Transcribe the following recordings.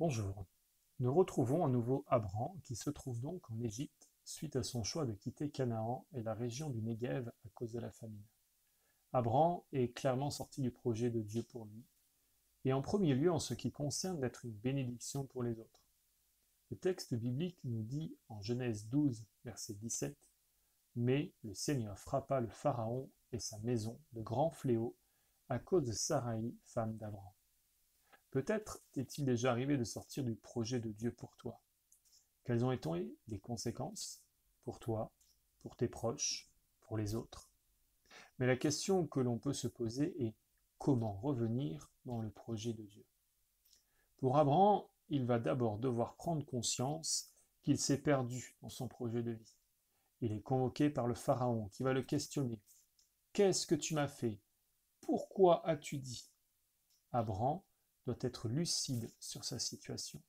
Bonjour. Nous retrouvons à nouveau Abram qui se trouve donc en Égypte suite à son choix de quitter Canaan et la région du Negev à cause de la famine. Abram est clairement sorti du projet de Dieu pour lui, et en premier lieu en ce qui concerne d'être une bénédiction pour les autres. Le texte biblique nous dit en Genèse 12, verset 17, Mais le Seigneur frappa le Pharaon et sa maison de grands fléaux à cause de Sarai, femme d'Abram. Peut-être t'est-il déjà arrivé de sortir du projet de Dieu pour toi. Quelles ont été les conséquences pour toi, pour tes proches, pour les autres? Mais la question que l'on peut se poser est comment revenir dans le projet de Dieu? Pour Abraham, il va d'abord devoir prendre conscience qu'il s'est perdu dans son projet de vie. Il est convoqué par le Pharaon qui va le questionner. Qu'est-ce que tu m'as fait? Pourquoi as-tu dit? Abraham doit être lucide sur sa situation.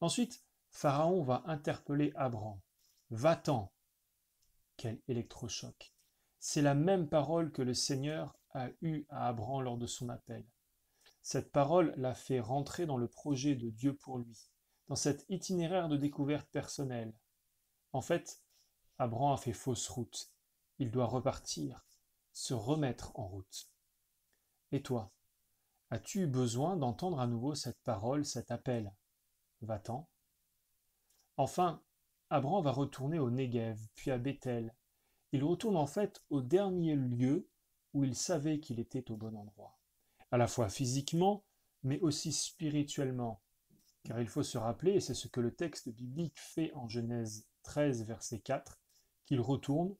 Ensuite, Pharaon va interpeller Abraham. Va-t'en Quel électrochoc C'est la même parole que le Seigneur a eue à Abraham lors de son appel. Cette parole l'a fait rentrer dans le projet de Dieu pour lui, dans cet itinéraire de découverte personnelle. En fait, Abraham a fait fausse route. Il doit repartir, se remettre en route. Et toi? As-tu besoin d'entendre à nouveau cette parole, cet appel? Va-t'en. Enfin, Abraham va retourner au Negev, puis à Bethel. Il retourne en fait au dernier lieu où il savait qu'il était au bon endroit, à la fois physiquement, mais aussi spirituellement. Car il faut se rappeler, et c'est ce que le texte biblique fait en Genèse 13, verset 4, qu'il retourne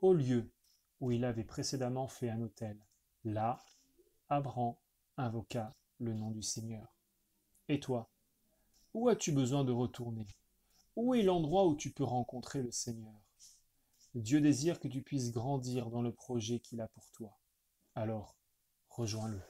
au lieu où il avait précédemment fait un autel. Là, Abraham invoqua le nom du Seigneur. Et toi, où as-tu besoin de retourner? Où est l'endroit où tu peux rencontrer le Seigneur? Dieu désire que tu puisses grandir dans le projet qu'il a pour toi. Alors, rejoins-le.